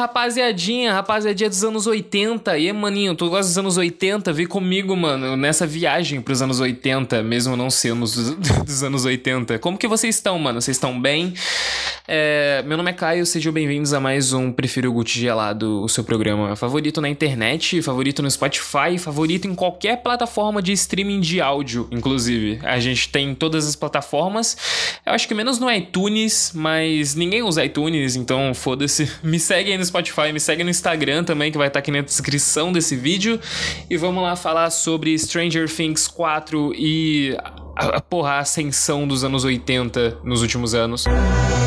rapaziadinha, rapaziadinha dos anos 80. E maninho, tu gosta dos anos 80? Vem comigo, mano, nessa viagem pros anos 80, mesmo não sendo dos anos 80. Como que vocês estão, mano? Vocês estão bem? É, meu nome é Caio, sejam bem-vindos a mais um Prefiro Gucci Gelado, o seu programa favorito na internet, favorito no Spotify, favorito em qualquer plataforma de streaming de áudio, inclusive. A gente tem todas as plataformas. Eu acho que menos no iTunes, mas ninguém usa iTunes, então foda-se. Me segue aí no Spotify, me segue no Instagram também, que vai estar aqui na descrição desse vídeo. E vamos lá falar sobre Stranger Things 4 e a, a, porra, a ascensão dos anos 80 nos últimos anos. The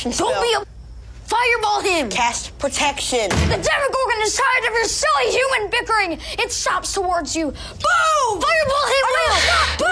protection spell. Don't be a. Fireball him! Cast protection. The Demogorgon is tired of your silly human bickering! It stops towards you. Boom! Fireball him!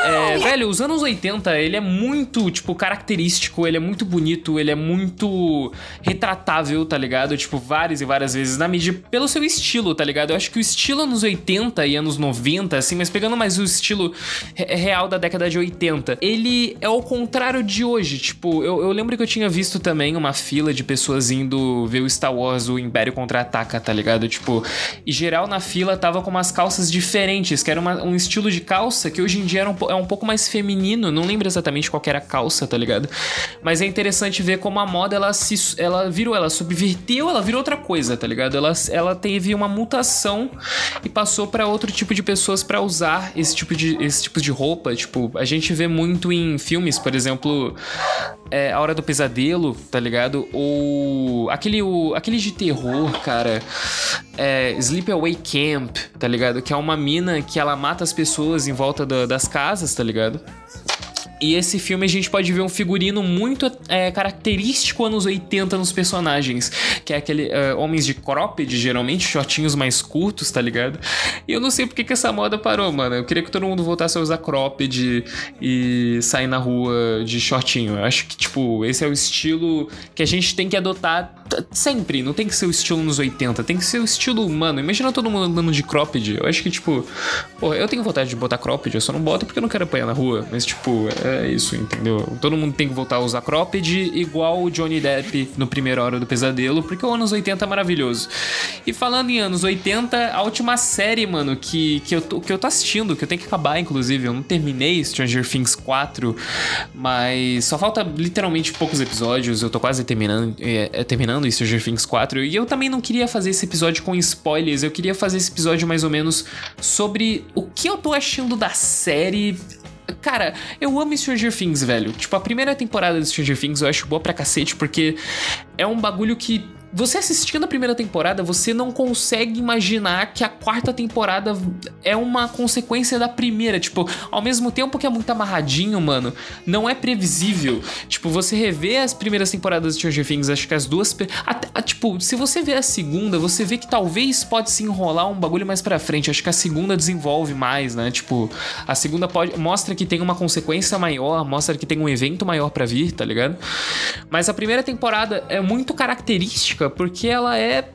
É, velho, os anos 80, ele é muito, tipo, característico, ele é muito bonito, ele é muito retratável, tá ligado? Tipo, várias e várias vezes na mídia, pelo seu estilo, tá ligado? Eu acho que o estilo anos 80 e anos 90, assim, mas pegando mais o estilo re- real da década de 80, ele é o contrário de hoje. Tipo, eu, eu lembro que eu tinha visto também uma fila de pessoas indo ver o Star Wars, o Império Contra-Ataca, tá ligado? Tipo, e geral na fila tava com umas calças diferentes, que era uma- um estilo de calça que hoje em dia era um, é um pouco mais feminino, não lembro exatamente qual era a calça, tá ligado? Mas é interessante ver como a moda, ela se ela virou, ela subverteu, ela virou outra coisa, tá ligado? Ela, ela teve uma mutação e passou pra outro tipo de pessoas pra usar esse tipo de, esse tipo de roupa, tipo, a gente vê muito em filmes, por exemplo, é, A Hora do Pesadelo, tá ligado? Ou aquele, o, aquele de terror, cara. É, Sleepaway Camp, tá ligado? Que é uma mina que ela mata as pessoas em volta da- das casas, tá ligado? E esse filme a gente pode ver um figurino muito é, característico anos 80 nos personagens. Que é aquele é, homens de cropped, geralmente, shortinhos mais curtos, tá ligado? E eu não sei porque que essa moda parou, mano. Eu queria que todo mundo voltasse a usar cropped e sair na rua de shortinho. Eu acho que, tipo, esse é o estilo que a gente tem que adotar sempre. Não tem que ser o estilo nos 80, tem que ser o estilo humano. Imagina todo mundo andando de cropped. Eu acho que, tipo, porra, eu tenho vontade de botar cropped, eu só não boto porque eu não quero apanhar na rua. Mas, tipo, é isso, entendeu? Todo mundo tem que voltar a usar cropped igual o Johnny Depp no primeiro Hora do Pesadelo, porque o anos 80 é maravilhoso. E falando em anos 80, a última série, mano, que, que, eu, tô, que eu tô assistindo, que eu tenho que acabar, inclusive, eu não terminei Stranger Things 4, mas só falta literalmente poucos episódios, eu tô quase terminando, é, é, terminando Stranger Things 4, e eu também não queria fazer esse episódio com spoilers, eu queria fazer esse episódio mais ou menos sobre o que eu tô achando da série Cara, eu amo Stranger Things, velho. Tipo, a primeira temporada de Stranger Things eu acho boa pra cacete, porque é um bagulho que. Você assistindo a primeira temporada, você não consegue imaginar que a quarta temporada é uma consequência da primeira. Tipo, ao mesmo tempo que é muito amarradinho, mano, não é previsível. Tipo, você revê as primeiras temporadas de Stranger Things, acho que as duas. Até, a, tipo, se você vê a segunda, você vê que talvez pode se enrolar um bagulho mais pra frente. Acho que a segunda desenvolve mais, né? Tipo, a segunda pode mostra que tem uma consequência maior, mostra que tem um evento maior pra vir, tá ligado? Mas a primeira temporada é muito característica porque ela é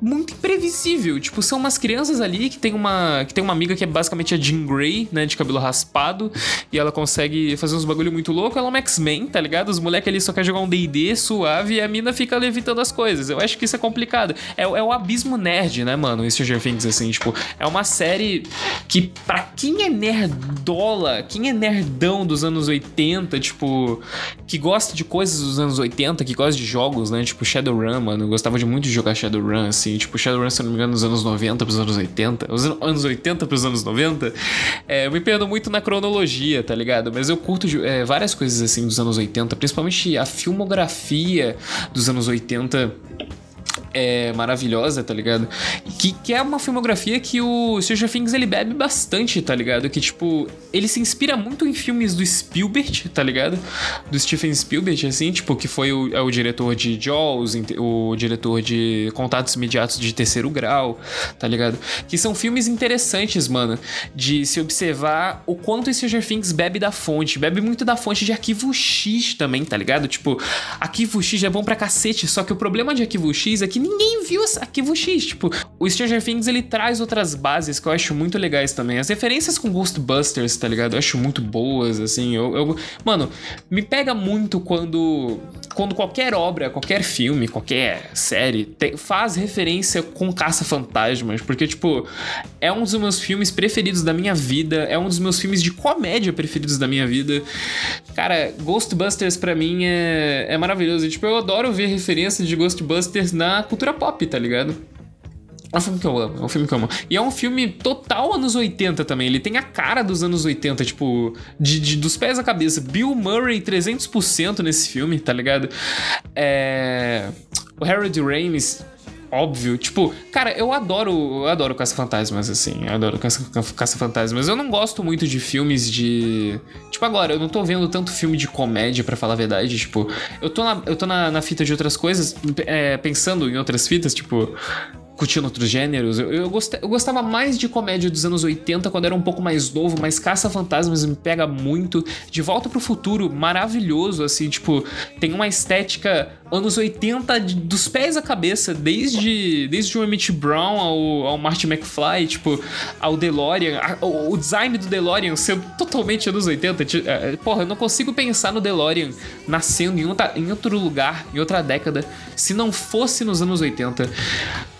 muito imprevisível. Tipo, são umas crianças ali que tem uma que tem uma amiga que é basicamente a Jean Grey, né, de cabelo raspado, e ela consegue fazer uns bagulho muito louco. Ela é uma X-Men, tá ligado? Os moleques ali só querem jogar um D&D suave e a mina fica levitando as coisas. Eu acho que isso é complicado. É, é o abismo nerd, né, mano? Stranger Things, assim, tipo, é uma série que pra quem é nerdola, quem é nerdão dos anos 80, tipo, que gosta de coisas dos anos 80, que gosta de jogos, né, tipo Shadowrun, mano, eu gostava de muito de jogar Shadowrun, assim, tipo Shadowrun, se não me engano, nos anos 90 pros anos 80, os an- anos 80 pros anos 90, é, eu me perdo muito na cronologia, tá ligado? Mas eu curto é, várias coisas, assim, dos anos 80, principalmente a filmografia dos anos 80 é maravilhosa, tá ligado? Que, que é uma filmografia que o Stranger Things ele bebe bastante, tá ligado? Que, tipo, ele se inspira muito em filmes do Spielberg, tá ligado? Do Stephen Spielberg, assim, tipo, que foi o, é o diretor de Jaws, o diretor de Contatos Imediatos de Terceiro Grau, tá ligado? Que são filmes interessantes, mano, de se observar o quanto Stranger Things bebe da fonte. Bebe muito da fonte de Arquivo X também, tá ligado? Tipo, Arquivo X é bom pra cacete, só que o problema de Arquivo X é que ninguém viu Arquivo X. Tipo, o Stranger Things ele traz outras bases que eu acho muito legais também. As referências com Ghostbusters, tá ligado? Eu acho muito boas, assim. Eu, eu... Mano, me pega muito quando. Quando qualquer obra, qualquer filme, qualquer série tem, faz referência com caça-fantasmas. Porque, tipo, é um dos meus filmes preferidos da minha vida. É um dos meus filmes de comédia preferidos da minha vida. Cara, Ghostbusters para mim é, é maravilhoso. E, tipo, eu adoro ver referências de Ghostbusters na cultura pop, tá ligado? É um filme que eu amo, é um filme que eu amo. E é um filme total anos 80 também. Ele tem a cara dos anos 80, tipo, de, de dos pés à cabeça. Bill Murray 300% nesse filme, tá ligado? É... O Harold Ramis óbvio. Tipo, cara, eu adoro, eu adoro Caça-Fantasmas, assim. Eu adoro Caça-Fantasmas. Eu não gosto muito de filmes de. Tipo, agora, eu não tô vendo tanto filme de comédia, para falar a verdade. Tipo, eu tô na, eu tô na, na fita de outras coisas, é, pensando em outras fitas, tipo curtindo outros gêneros. Eu, eu, gostava, eu gostava mais de comédia dos anos 80 quando era um pouco mais novo, mas Caça-Fantasmas me pega muito. De Volta pro Futuro, maravilhoso, assim, tipo, tem uma estética anos 80 de, dos pés à cabeça, desde, desde o Emmett Brown ao, ao Marty McFly, tipo, ao DeLorean. A, o, o, design do DeLorean sendo totalmente anos 80. Tipo, é, porra, eu não consigo pensar no DeLorean nascendo em, outra, em outro lugar, em outra década, se não fosse nos anos 80.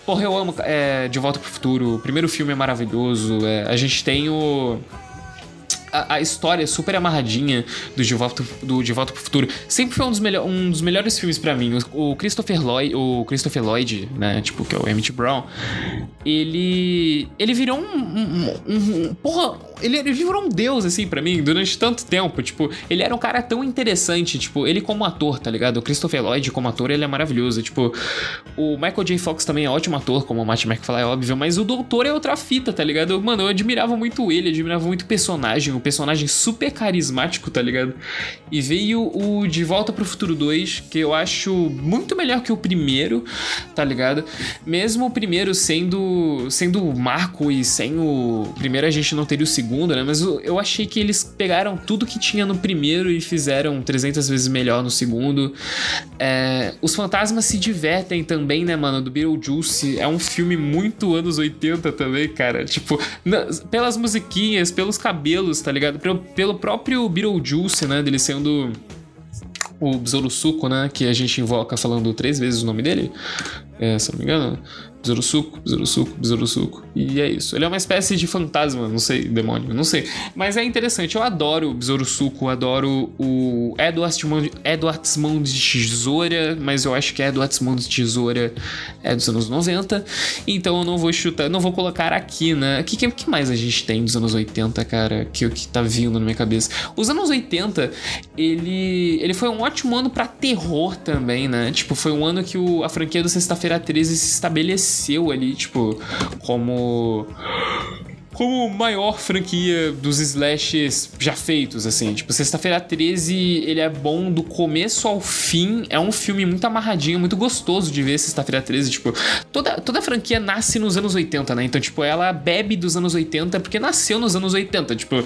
Porra, eu amo é, De Volta pro Futuro. O primeiro filme é maravilhoso. É, a gente tem o a, a, história super amarradinha do De Volta, do De Volta pro Futuro sempre foi um dos, melhor, um dos melhores filmes para mim. O, o, Christopher Lloyd, o Christopher Lloyd, né, tipo, que é o Emmett Brown, ele ele virou um, um, um, um porra, ele, ele virou um deus assim para mim durante tanto tempo, tipo, ele era um cara tão interessante, tipo, ele como ator, tá ligado? O Christopher Lloyd como ator, ele é maravilhoso, tipo, o Michael J. Fox também é ótimo ator, como o Matt McFly é óbvio, mas o doutor é outra fita, tá ligado? Mano, eu admirava muito ele, admirava muito o personagem, um personagem super carismático, tá ligado? E veio o De Volta pro Futuro 2, que eu acho muito melhor que o primeiro, tá ligado? Mesmo o primeiro sendo sendo o marco e sem o primeiro a gente não teria o segundo, né? Mas eu achei que eles pegaram tudo que tinha no primeiro e fizeram 300 vezes melhor no segundo. É, os fantasmas se divertem também, né, mano? Do Beetlejuice. É um filme muito anos 80 também, cara. Tipo, pelas musiquinhas, pelos cabelos, tá ligado? Pelo, pelo próprio Beetlejuice, né? Dele sendo o Besouro Suco, né? Que a gente invoca falando três vezes o nome dele. É, se não me engano. Besouro Suco, Besouro Suco, Besouro Suco. E é isso. Ele é uma espécie de fantasma, não sei, demônio, não sei. Mas é interessante. Eu adoro o Besouro Suco, adoro o Edward Mão, Mão de Tesoura, mas eu acho que Edward Mão de Tesoura é dos anos 90. Então eu não vou chutar, não vou colocar aqui, né? O que, que, que, mais a gente tem dos anos 80, cara? Que, que tá vindo na minha cabeça? Os anos 80, ele, ele foi um ótimo ano para terror também, né? Tipo, foi um ano que o, a franquia do Sexta-feira 13 se estabeleceu ali, tipo, como como maior franquia dos slashes já feitos, assim. Tipo, Sexta-feira 13, ele é bom do começo ao fim. É um filme muito amarradinho, muito gostoso de ver Sexta-feira 13. Tipo, toda, toda franquia nasce nos anos 80, né? Então, tipo, ela bebe dos anos 80 porque nasceu nos anos 80. Tipo,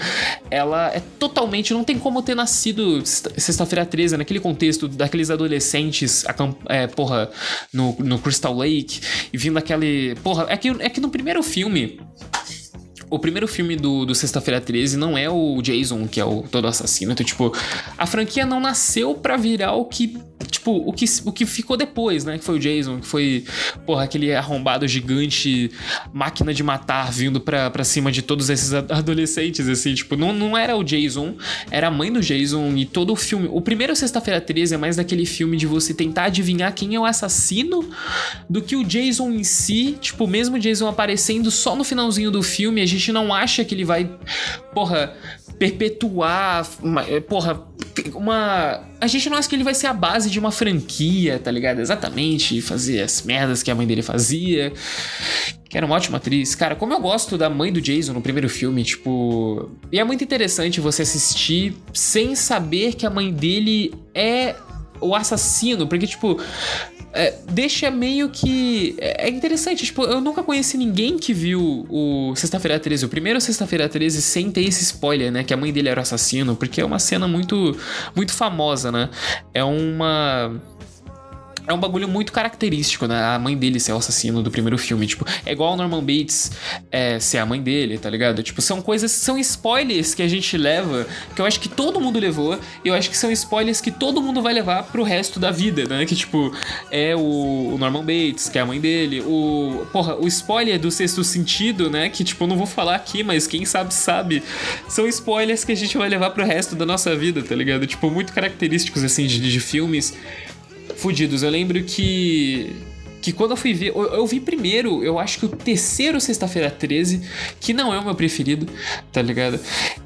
ela é totalmente. Não tem como ter nascido Sexta-feira 13 naquele contexto daqueles adolescentes, é, porra, no, no Crystal Lake e vindo aquele. Porra, é que, é que no primeiro filme o primeiro filme do, do Sexta-feira 13 não é o Jason, que é o todo assassino. Então, tipo, a franquia não nasceu para virar o que tipo, o que, o que ficou depois, né? Que foi o Jason, que foi, porra, aquele arrombado gigante, máquina de matar vindo pra, pra cima de todos esses adolescentes, assim, tipo, não, não era o Jason, era a mãe do Jason e todo o filme. O primeiro Sexta-feira 13 é mais daquele filme de você tentar adivinhar quem é o assassino do que o Jason em si, tipo, mesmo o Jason aparecendo só no finalzinho do filme, a gente não acha que ele vai, porra, perpetuar, porra, uma. A gente não acha que ele vai ser a base de uma franquia, tá ligado? Exatamente, fazer as merdas que a mãe dele fazia. Que era uma ótima atriz. Cara, como eu gosto da mãe do Jason no primeiro filme, tipo. E é muito interessante você assistir sem saber que a mãe dele é o assassino, porque, tipo, é, deixa meio que. É, é interessante, tipo, eu nunca conheci ninguém que viu o Sexta-feira 13, o primeiro Sexta-feira 13, sem ter esse spoiler, né? Que a mãe dele era o assassino, porque é uma cena muito, muito famosa, né? É uma é um bagulho muito característico, né? A mãe dele ser o assassino do primeiro filme. Tipo, é igual o Norman Bates é, ser a mãe dele, tá ligado? Tipo, são coisas, são spoilers que a gente leva, que eu acho que todo mundo levou, e eu acho que são spoilers que todo mundo vai levar pro resto da vida, né? Que, tipo, é o, o Norman Bates, que é a mãe dele, o. Porra, o spoiler do sexto sentido, né? Que, tipo, eu não vou falar aqui, mas quem sabe, sabe. São spoilers que a gente vai levar pro resto da nossa vida, tá ligado? Tipo, muito característicos, assim, de, de filmes fudidos. Eu lembro que que quando eu fui ver, eu, eu vi primeiro, eu acho que o terceiro Sexta-feira 13, que não é o meu preferido, tá ligado?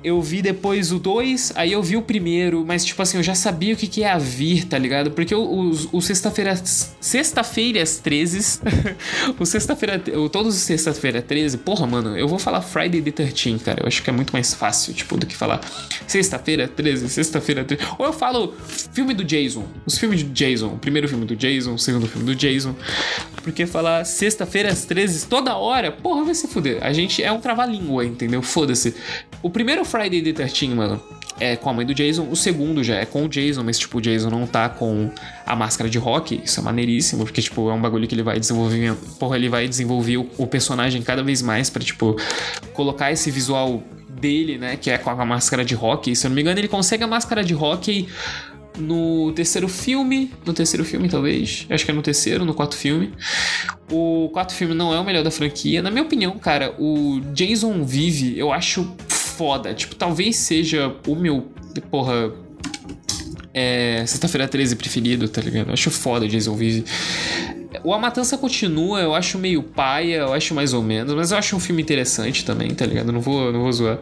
Eu vi depois o 2, aí eu vi o primeiro, mas tipo assim, eu já sabia o que, que ia vir, tá ligado? Porque o, o, o Sexta-feira. Sexta-feiras 13. o Sexta-feira. Todos os Sexta-feira 13, porra, mano, eu vou falar Friday the 13, cara. Eu acho que é muito mais fácil, tipo, do que falar Sexta-feira 13, Sexta-feira 13. Ou eu falo filme do Jason, os filmes do Jason, o primeiro filme do Jason, o segundo filme do Jason. Porque falar sexta-feira às 13 toda hora, porra, vai se fuder. A gente é um trava-língua, entendeu? Foda-se. O primeiro Friday the 13, mano, é com a mãe do Jason. O segundo já é com o Jason, mas, tipo, o Jason não tá com a máscara de rock. Isso é maneiríssimo, porque, tipo, é um bagulho que ele vai desenvolver. Porra, ele vai desenvolver o, personagem cada vez mais para tipo, colocar esse visual dele, né? Que é com a máscara de rock. Se eu não me engano, ele consegue a máscara de rock no terceiro filme. No terceiro filme, talvez. Acho que é no terceiro, no quarto filme. O quarto filme não é o melhor da franquia. Na minha opinião, cara, o Jason Vive eu acho foda. Tipo, talvez seja o meu. Porra. É, Sexta-feira 13 preferido, tá ligado? Eu acho foda Jason Vive. O A Matança Continua, eu acho meio paia, eu acho mais ou menos, mas eu acho um filme interessante também, tá ligado? Não vou, não vou zoar.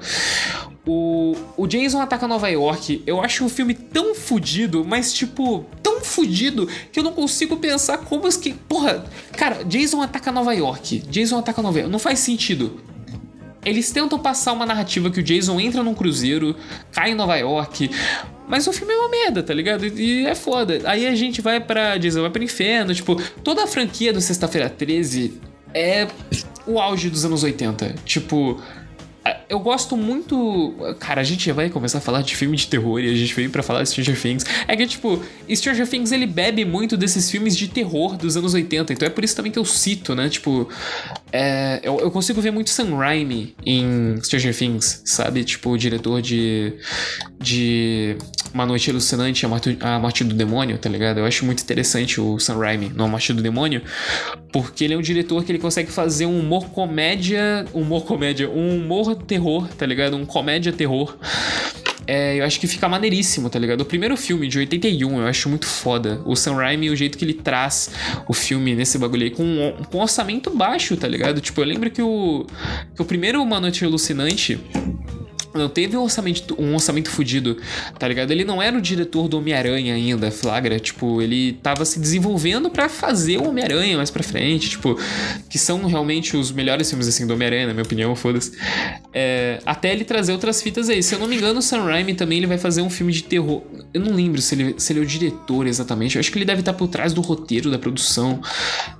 O, o Jason Ataca Nova York, eu acho um filme tão fudido, mas tipo, tão fudido que eu não consigo pensar como as que. Porra, cara, Jason Ataca Nova York, Jason Ataca Nova York, não faz sentido. Eles tentam passar uma narrativa que o Jason entra num cruzeiro, cai em Nova York, mas o filme é uma merda, tá ligado? E é foda. Aí a gente vai pra. Jason vai pro inferno. Tipo, toda a franquia do Sexta-feira 13 é o auge dos anos 80. Tipo, eu gosto muito. Cara, a gente vai começar a falar de filme de terror e a gente veio para falar de Stranger Things. É que, tipo, Stranger Things ele bebe muito desses filmes de terror dos anos 80. Então é por isso também que eu cito, né? Tipo, é, eu, eu, consigo ver muito Sam Raimi em Stranger Things, sabe? Tipo, o diretor de. de Uma Noite Alucinante, a morte, a morte do Demônio, tá ligado? Eu acho muito interessante o Sam Raimi no A Morte do Demônio, porque ele é um diretor que ele consegue fazer um humor comédia. Humor comédia, um humor terror, tá ligado? Um comédia terror. É, eu acho que fica maneiríssimo, tá ligado? O primeiro filme de 81 eu acho muito foda. O Sam Raimi, o jeito que ele traz o filme nesse bagulho aí com com orçamento baixo, tá ligado? Tipo, eu lembro que o, que o primeiro Uma Noite Alucinante não teve um orçamento, um orçamento fudido, tá ligado? Ele não era o diretor do Homem-Aranha ainda, flagra. Tipo, ele tava se desenvolvendo para fazer o Homem-Aranha mais pra frente, tipo, que são realmente os melhores filmes, assim, do Homem-Aranha, na minha opinião, foda-se. É, até ele trazer outras fitas aí. Se eu não me engano, o Sam Raimi também ele vai fazer um filme de terror. Eu não lembro se ele, se ele é o diretor exatamente. Eu acho que ele deve estar por trás do roteiro, da produção.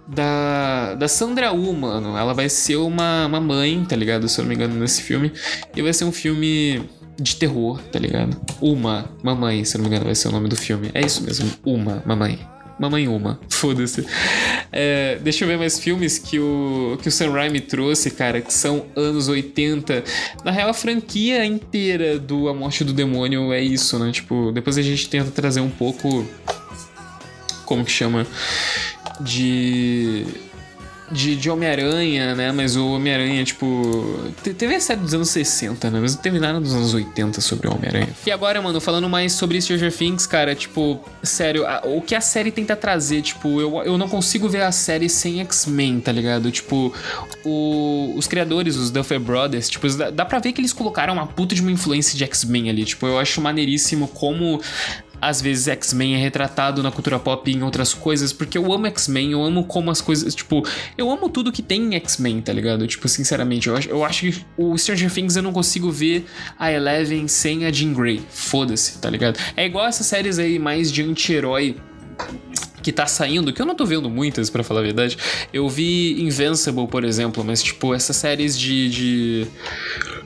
Da, da Sandra Uh, mano. Ela vai ser uma, uma mãe, tá ligado? Se eu não me engano, nesse filme. E vai ser um filme filme de terror, tá ligado? Uma, Mamãe, se não me engano, vai ser o nome do filme. É isso mesmo, Uma, Mamãe. Mamãe Uma, foda-se. É, deixa eu ver mais filmes que o, que o Sam Raimi trouxe, cara, que são anos 80. Na real, a franquia inteira do A Morte do Demônio é isso, né? Tipo, depois a gente tenta trazer um pouco. Como que chama? De de, de Homem-Aranha, né? Mas o Homem-Aranha, tipo. Teve a série dos anos 60, né? Mas não teve nada dos anos 80 sobre o Homem-Aranha. E agora, mano, falando mais sobre Stranger Things, cara, tipo, sério, a, o que a série tenta trazer, tipo, eu, eu não consigo ver a série sem X-Men, tá ligado? Tipo, o, os criadores, os Duffer Brothers, tipo, dá, dá pra ver que eles colocaram uma puta de uma influência de X-Men ali. Tipo, eu acho maneiríssimo como às vezes X-Men é retratado na cultura pop em outras coisas, porque eu amo X-Men, eu amo como as coisas, tipo, eu amo tudo que tem em X-Men, tá ligado? Tipo, sinceramente, eu acho, eu acho que o Stranger Things eu não consigo ver a Eleven sem a Jean Grey. Foda-se, tá ligado? É igual essas séries aí mais de anti-herói que tá saindo, que eu não tô vendo muitas, para falar a verdade. Eu vi Invincible, por exemplo, mas, tipo, essas séries de. de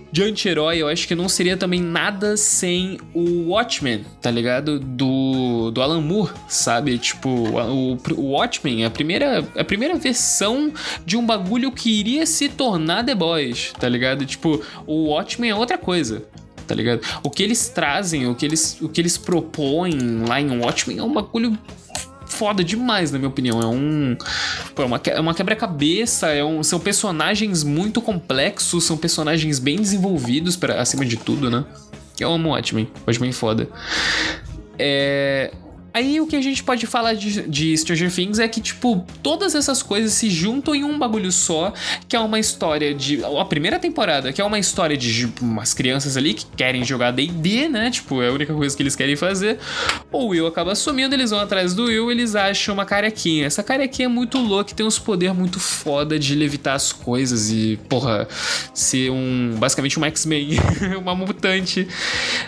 de anti-herói, eu acho que não seria também nada sem o Watchmen, tá ligado? Do, do Alan Moore, sabe? Tipo, o, o Watchmen é a primeira, a primeira versão de um bagulho que iria se tornar The Boys, tá ligado? Tipo, o Watchmen é outra coisa, tá ligado? O que eles trazem, o que eles, o que eles propõem lá em Watchmen é um bagulho foda demais, na minha opinião. É um. Pô, é uma, é uma quebra-cabeça, é um, são personagens muito complexos, são personagens bem desenvolvidos, para acima de tudo, né? Eu amo Watchmen. Watchmen foda. É. Aí o que a gente pode falar de, de, Stranger Things é que, tipo, todas essas coisas se juntam em um bagulho só, que é uma história de. A primeira temporada, que é uma história de tipo, umas crianças ali que querem jogar DD, né? Tipo, é a única coisa que eles querem fazer. O Will acaba sumindo, eles vão atrás do Will, eles acham uma carequinha. Essa carequinha é muito louca, tem uns poderes muito foda de levitar as coisas e, porra, ser um. basicamente um X-Men, uma mutante.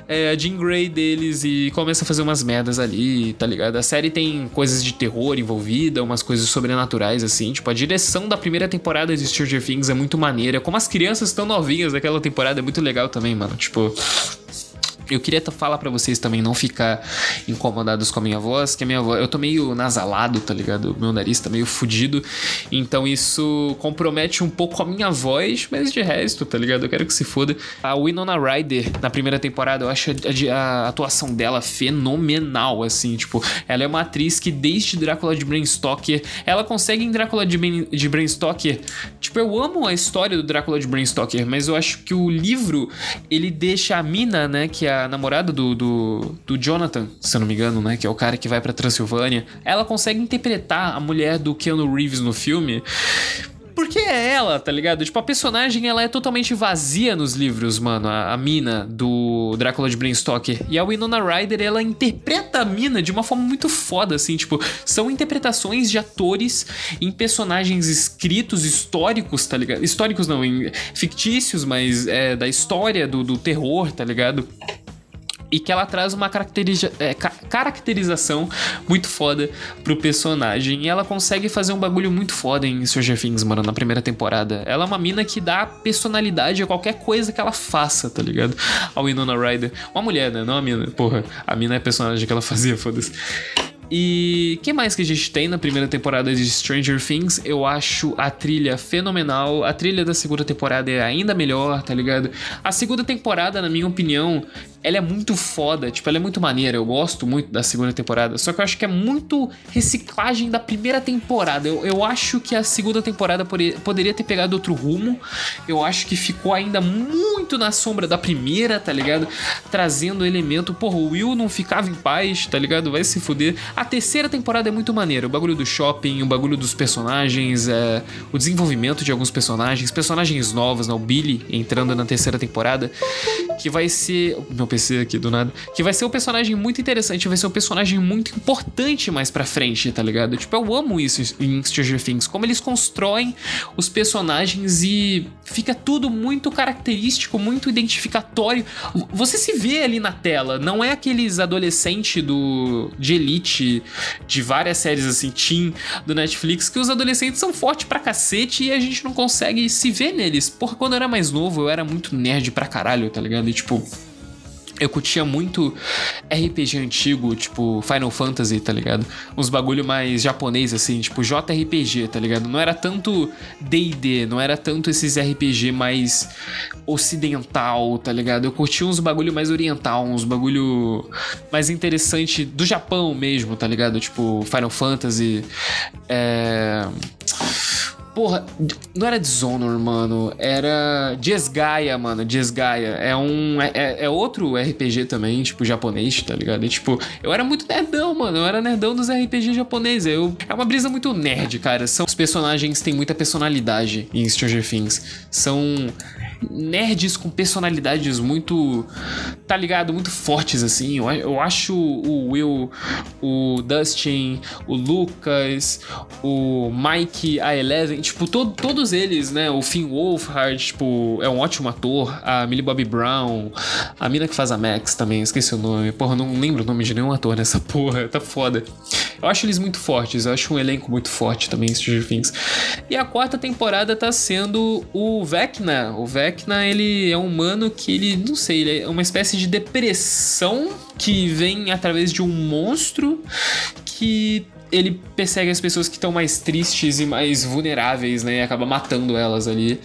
É, a Jean Grey deles e começa a fazer umas merdas ali tá ligado? A série tem coisas de terror envolvida, umas coisas sobrenaturais, assim. Tipo, a direção da primeira temporada de Stranger Things é muito maneira. Como as crianças estão novinhas daquela temporada é muito legal também, mano. Tipo. Eu queria falar para vocês também não ficar incomodados com a minha voz, que a minha voz, eu tô meio nasalado, tá ligado? Meu nariz tá meio fudido, então isso compromete um pouco a minha voz, mas de resto, tá ligado? Eu quero que se foda. A Winona Ryder na primeira temporada, eu acho a, a, atuação dela fenomenal, assim, tipo, ela é uma atriz que desde Drácula de Bram Stoker, ela consegue em Drácula de, de Bram Stoker, tipo, eu amo a história do Drácula de Bram Stoker, mas eu acho que o livro ele deixa a mina, né, que é a namorada do, do, do, Jonathan, se eu não me engano, né? Que é o cara que vai pra Transilvânia. Ela consegue interpretar a mulher do Keanu Reeves no filme porque é ela, tá ligado? Tipo, a personagem ela é totalmente vazia nos livros, mano. A, a mina do Drácula de Bram Stoker. E a Winona Ryder, ela interpreta a mina de uma forma muito foda, assim. Tipo, são interpretações de atores em personagens escritos históricos, tá ligado? Históricos não, em fictícios, mas é, da história do, do terror, tá ligado? E que ela traz uma caracteriza é, ca caracterização muito foda pro personagem. E ela consegue fazer um bagulho muito foda em Stranger Things, mano, na primeira temporada. Ela é uma mina que dá personalidade a qualquer coisa que ela faça, tá ligado? A Winona Ryder. Uma mulher, né? Não a mina. Porra, a mina é a personagem que ela fazia, foda-se. E que mais que a gente tem na primeira temporada de Stranger Things? Eu acho a trilha fenomenal. A trilha da segunda temporada é ainda melhor, tá ligado? A segunda temporada, na minha opinião, ela é muito foda, tipo, ela é muito maneira. Eu gosto muito da segunda temporada. Só que eu acho que é muito reciclagem da primeira temporada. Eu, eu acho que a segunda temporada poderia ter pegado outro rumo. Eu acho que ficou ainda muito na sombra da primeira, tá ligado? Trazendo elemento. Porra, o Will não ficava em paz, tá ligado? Vai se fuder. A terceira temporada é muito maneira. O bagulho do shopping, o bagulho dos personagens, é, o desenvolvimento de alguns personagens, personagens novos, né? O Billy entrando na terceira temporada. Que vai ser. Meu PC aqui do nada. Que vai ser um personagem muito interessante, vai ser um personagem muito importante mais pra frente, tá ligado? Tipo, eu amo isso em Stranger Things, como eles constroem os personagens e fica tudo muito característico, muito identificatório. Você se vê ali na tela, não é aqueles adolescentes do de elite de várias séries assim, teen do Netflix, que os adolescentes são fortes pra cacete e a gente não consegue se ver neles. Porra, quando eu era mais novo, eu era muito nerd pra caralho, tá ligado? E tipo, eu curtia muito RPG antigo, tipo Final Fantasy, tá ligado? Uns bagulho mais japonês, assim, tipo JRPG, tá ligado? Não era tanto DD, não era tanto esses RPG mais ocidental, tá ligado? Eu curtia uns bagulho mais oriental, uns bagulho mais interessante do Japão mesmo, tá ligado? Tipo Final Fantasy. É Porra, não era Dishonor, mano. Era Jesgaia, mano. Jesgaia. É um. É, é, é outro RPG também, tipo, japonês, tá ligado? E, tipo, eu era muito nerdão, mano. Eu era nerdão dos RPG japoneses. Eu, é uma brisa muito nerd, cara. São, os personagens têm muita personalidade em Stranger Things. São nerds com personalidades muito, tá ligado? Muito fortes, assim. Eu, eu acho o Will, o Dustin, o Lucas, o Mike, a Eleven, tipo, to, todos eles, né? O Finn Wolfhard, tipo, é um ótimo ator. A Millie Bobby Brown, a mina que faz a Max também, esqueci o nome. Porra, não lembro o nome de nenhum ator nessa porra, tá foda. Eu acho eles muito fortes, eu acho um elenco muito forte também, Stranger Things. E a quarta temporada tá sendo o Vecna. O Vecna, ele é um humano que ele, não sei, ele é uma espécie de depressão que vem através de um monstro que ele persegue as pessoas que estão mais tristes e mais vulneráveis, né? E acaba matando elas ali.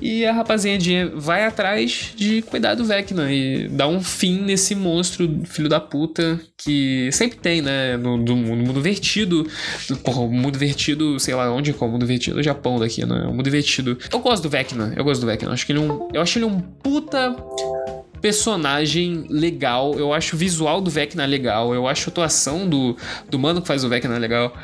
E a rapazinha vai atrás de cuidar do Vecna e dar um fim nesse monstro, filho da puta, que sempre tem, né? No, no, no mundo vertido. Porra, o mundo vertido, sei lá onde o mundo vertido? O Japão daqui, né? O mundo vertido. Eu gosto do Vecna, eu gosto do Vecna. Eu acho que ele é um, eu acho ele um puta personagem legal. Eu acho o visual do Vecna legal. Eu acho a atuação do, do mano que faz o Vecna legal.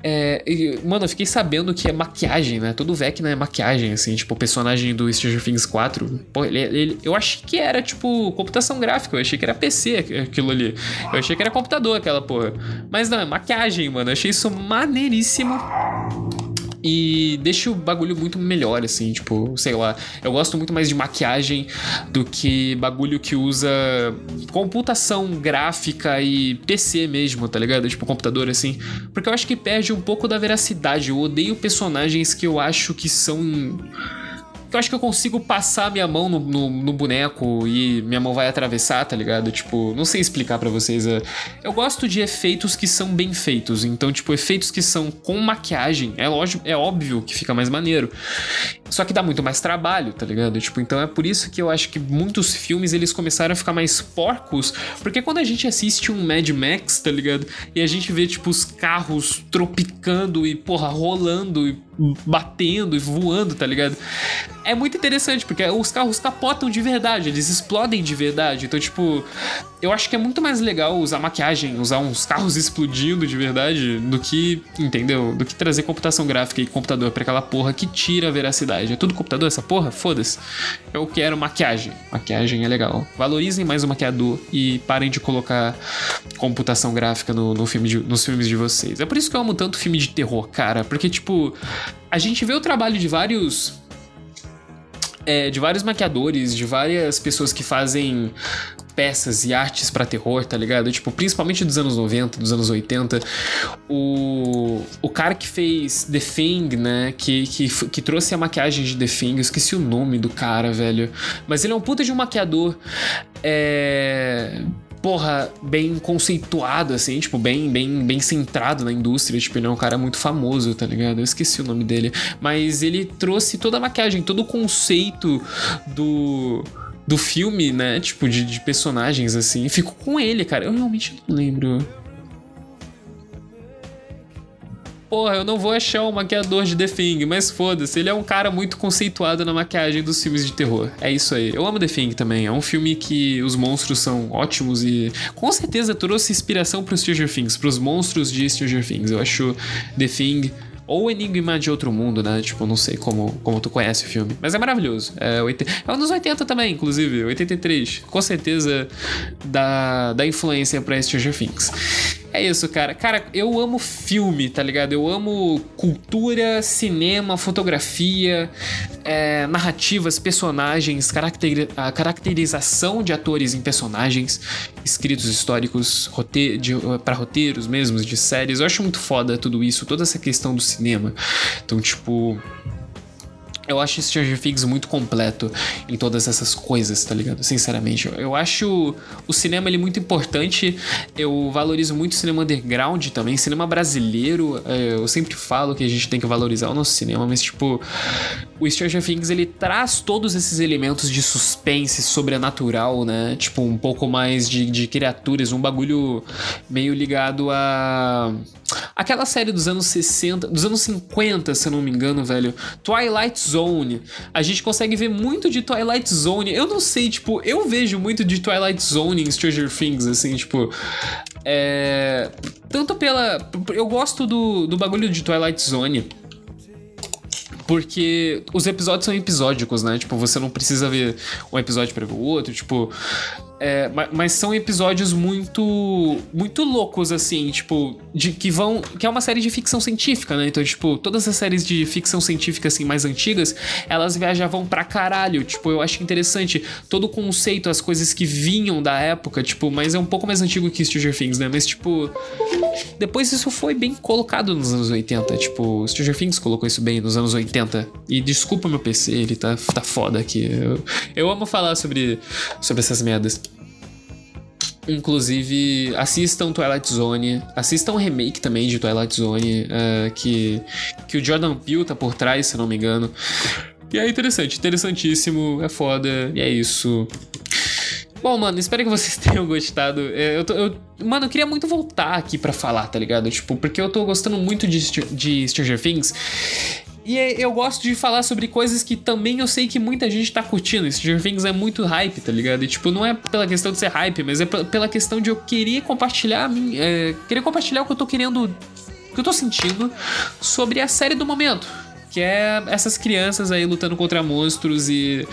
É, e, mano, eu fiquei sabendo que é maquiagem, né? Todo Vecna é maquiagem, assim, tipo, o personagem do Stranger Things 4. Pô, ele, ele, eu achei que era, tipo, computação gráfica, eu achei que era PC aquilo ali. Eu achei que era computador aquela porra. Mas não, é maquiagem, mano. Eu achei isso maneiríssimo e deixa o bagulho muito melhor, assim, tipo, sei lá. Eu gosto muito mais de maquiagem do que bagulho que usa computação gráfica e PC mesmo, tá ligado? Tipo, computador, assim. Porque eu acho que perde um pouco da veracidade. Eu odeio personagens que eu acho que são eu acho que eu consigo passar minha mão no, no, no, boneco e minha mão vai atravessar, tá ligado? Tipo, não sei explicar para vocês. É, eu gosto de efeitos que são bem feitos. Então, tipo, efeitos que são com maquiagem, é lógico, é óbvio que fica mais maneiro. Só que dá muito mais trabalho, tá ligado? Tipo, então é por isso que eu acho que muitos filmes eles começaram a ficar mais porcos, porque quando a gente assiste um Mad Max, tá ligado? E a gente vê tipo os carros tropicando e porra rolando e batendo e voando, tá ligado? É muito interessante, porque os carros capotam de verdade, eles explodem de verdade. Então, tipo, eu acho que é muito mais legal usar maquiagem, usar uns carros explodindo de verdade, do que, entendeu? Do que trazer computação gráfica e computador para aquela porra que tira a veracidade. É tudo computador essa porra? Foda-se. Eu quero maquiagem. Maquiagem é legal. Valorizem mais o maquiador e parem de colocar computação gráfica no, no filme de, nos filmes de vocês. É por isso que eu amo tanto filme de terror, cara. Porque, tipo, a gente vê o trabalho de vários é, de vários maquiadores, de várias pessoas que fazem peças e artes para terror, tá ligado? Tipo, principalmente dos anos 90, dos anos 80. O, o cara que fez The Thing, né? Que, que, que trouxe a maquiagem de The Thing, eu esqueci o nome do cara, velho. Mas ele é um puta de um maquiador. É porra, bem conceituado, assim, tipo, bem, bem, bem centrado na indústria. Tipo, ele é um cara muito famoso, tá ligado? Eu esqueci o nome dele. Mas ele trouxe toda a maquiagem, todo o conceito do do filme, né? Tipo, de, de personagens, assim. Fico com ele, cara. Eu realmente não lembro. Porra, eu não vou achar o maquiador de The Thing, mas foda-se, ele é um cara muito conceituado na maquiagem dos filmes de terror. É isso aí. Eu amo The Thing também. É um filme que os monstros são ótimos e com certeza trouxe inspiração para Stranger Things, para os monstros de Stranger Things. Eu acho The Thing ou Enigma de Outro Mundo, né? Tipo, não sei como, como tu conhece o filme. Mas é maravilhoso. É, 80, é anos 80 também, inclusive. 83. Com certeza da, da influência pra Stranger Things. É isso, cara. Cara, eu amo filme, tá ligado? Eu amo cultura, cinema, fotografia, é, narrativas, personagens, caracteri a caracterização de atores em personagens, escritos históricos, rote para roteiros mesmos, de séries. Eu acho muito foda tudo isso, toda essa questão do cinema. Então, tipo eu acho Stranger Things muito completo em todas essas coisas, tá ligado? Sinceramente. Eu acho o cinema ele muito importante. Eu valorizo muito o cinema underground também, cinema brasileiro. É, eu sempre falo que a gente tem que valorizar o nosso cinema, mas tipo, o Stranger Things ele traz todos esses elementos de suspense sobrenatural, né? Tipo, um pouco mais de, de criaturas, um bagulho meio ligado a Aquela série dos anos 60, dos anos 50, se eu não me engano, velho. Twilight Zone. A gente consegue ver muito de Twilight Zone. Eu não sei, tipo, eu vejo muito de Twilight Zone em Stranger Things, assim, tipo. É. Tanto pela. Eu gosto do, do bagulho de Twilight Zone. Porque os episódios são episódicos, né? Tipo, você não precisa ver um episódio para ver o outro. Tipo, é, mas são episódios muito muito loucos assim, tipo, de que vão, que é uma série de ficção científica, né? Então, tipo, todas as séries de ficção científica assim mais antigas, elas viajavam pra caralho, tipo, eu acho interessante todo o conceito, as coisas que vinham da época, tipo, mas é um pouco mais antigo que Stranger Things, né? Mas tipo, depois isso foi bem colocado nos anos 80, tipo, Stranger Things colocou isso bem nos anos 80. E desculpa meu PC, ele tá tá foda aqui. Eu, eu amo falar sobre sobre essas merdas. Inclusive, assistam Twilight Zone, assistam o remake também de Twilight Zone, uh, que, que o Jordan Peele tá por trás, se não me engano. E é interessante, interessantíssimo, é foda, e é isso. Bom, mano, espero que vocês tenham gostado. É, eu, tô, eu mano, eu queria muito voltar aqui para falar, tá ligado? Tipo, porque eu tô gostando muito de, de Stranger Things. E é, eu gosto de falar sobre coisas que também eu sei que muita gente tá curtindo. Stranger Things é muito hype, tá ligado? E, tipo, não é pela questão de ser hype, mas é pela questão de eu querer compartilhar, é, querer compartilhar o que eu tô querendo, o que eu tô sentindo sobre a série do momento que é essas crianças aí lutando contra monstros e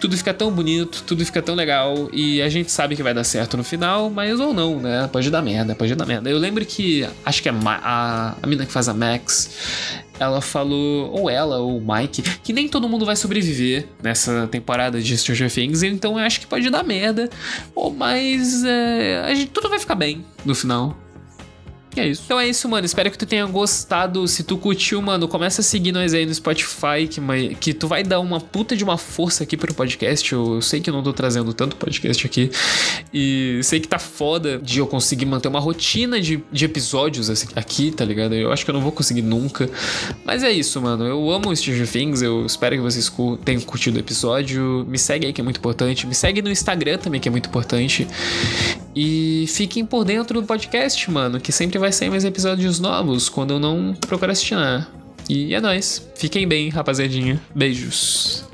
tudo fica tão bonito, tudo fica tão legal e a gente sabe que vai dar certo no final, mas ou não, né? Pode dar merda, pode dar merda. Eu lembro que acho que a, a, a mina que faz a Max, ela falou, ou ela, ou o Mike, que nem todo mundo vai sobreviver nessa temporada de Stranger Things, então eu acho que pode dar merda, ou mas é, a gente, tudo vai ficar bem no final. E é isso. Então é isso, mano. Espero que tu tenha gostado. Se tu curtiu, mano, começa a seguir nós aí no Spotify, que, que tu vai dar uma puta de uma força aqui pro podcast. Eu sei que eu não tô trazendo tanto podcast aqui. E sei que tá foda de eu conseguir manter uma rotina de, de episódios assim, aqui, tá ligado? Eu acho que eu não vou conseguir nunca. Mas é isso, mano. Eu amo Stranger Things. Eu espero que vocês tenham curtido o episódio. Me segue aí, que é muito importante. Me segue no Instagram também, que é muito importante. E fiquem por dentro do podcast, mano, que sempre vai sair mais episódios novos quando eu não procrastinar. E é nóis. Fiquem bem, rapaziadinha. Beijos.